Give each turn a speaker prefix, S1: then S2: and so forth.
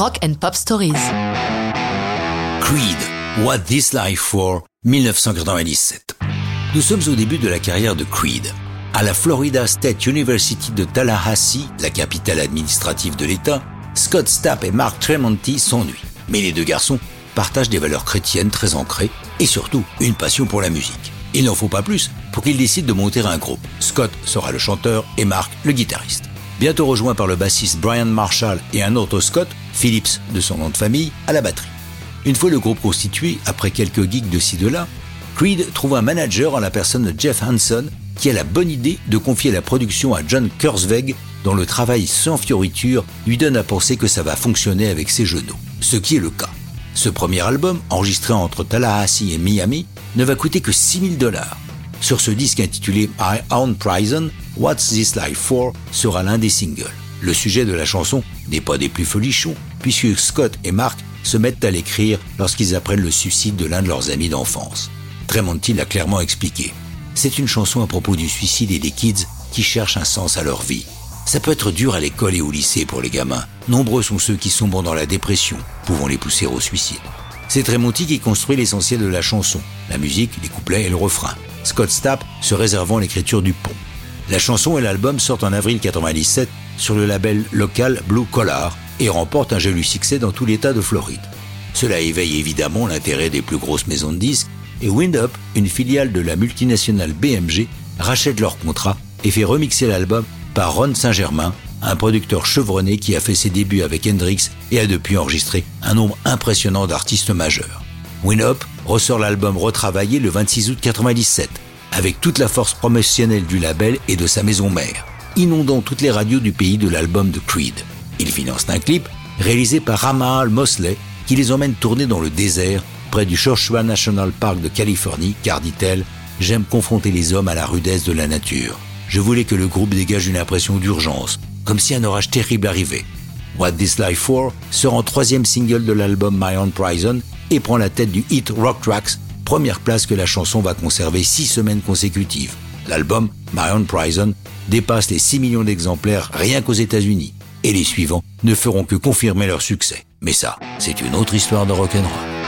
S1: Rock and Pop Stories.
S2: Creed, What This Life For, 1997. Nous sommes au début de la carrière de Creed. À la Florida State University de Tallahassee, la capitale administrative de l'État, Scott Stapp et Mark Tremonti s'ennuient. Mais les deux garçons partagent des valeurs chrétiennes très ancrées et surtout une passion pour la musique. Il n'en faut pas plus pour qu'ils décident de monter un groupe. Scott sera le chanteur et Mark le guitariste. Bientôt rejoint par le bassiste Brian Marshall et un autre Scott, Phillips de son nom de famille, à la batterie. Une fois le groupe constitué, après quelques gigs de ci de là, Creed trouve un manager en la personne de Jeff Hanson qui a la bonne idée de confier la production à John Kurzweg dont le travail sans fioriture lui donne à penser que ça va fonctionner avec ses genoux. Ce qui est le cas. Ce premier album, enregistré entre Tallahassee et Miami, ne va coûter que 6000 dollars. Sur ce disque intitulé I Own Prison, What's This Life For sera l'un des singles. Le sujet de la chanson n'est pas des plus folichons, puisque Scott et Mark se mettent à l'écrire lorsqu'ils apprennent le suicide de l'un de leurs amis d'enfance. Tremonti l'a clairement expliqué. C'est une chanson à propos du suicide et des kids qui cherchent un sens à leur vie. Ça peut être dur à l'école et au lycée pour les gamins. Nombreux sont ceux qui sombrent dans la dépression, pouvant les pousser au suicide. C'est Tremonti qui construit l'essentiel de la chanson, la musique, les couplets et le refrain. Scott Stapp se réservant l'écriture du pont. La chanson et l'album sortent en avril 1997 sur le label local Blue Collar et remportent un joli succès dans tout l'État de Floride. Cela éveille évidemment l'intérêt des plus grosses maisons de disques et Windup, une filiale de la multinationale BMG, rachète leur contrat et fait remixer l'album par Ron Saint-Germain, un producteur chevronné qui a fait ses débuts avec Hendrix et a depuis enregistré un nombre impressionnant d'artistes majeurs. Win-Up ressort l'album retravaillé le 26 août 1997, avec toute la force promotionnelle du label et de sa maison mère, inondant toutes les radios du pays de l'album de Creed. Il finance un clip réalisé par Ramal Mosley qui les emmène tourner dans le désert près du Joshua National Park de Californie, car dit-elle, j'aime confronter les hommes à la rudesse de la nature. Je voulais que le groupe dégage une impression d'urgence, comme si un orage terrible arrivait. What This Life For sera en troisième single de l'album My Own Prison et prend la tête du hit Rock Tracks, première place que la chanson va conserver six semaines consécutives. L'album My Own Prison dépasse les 6 millions d'exemplaires rien qu'aux États-Unis et les suivants ne feront que confirmer leur succès. Mais ça, c'est une autre histoire de rock'n'roll.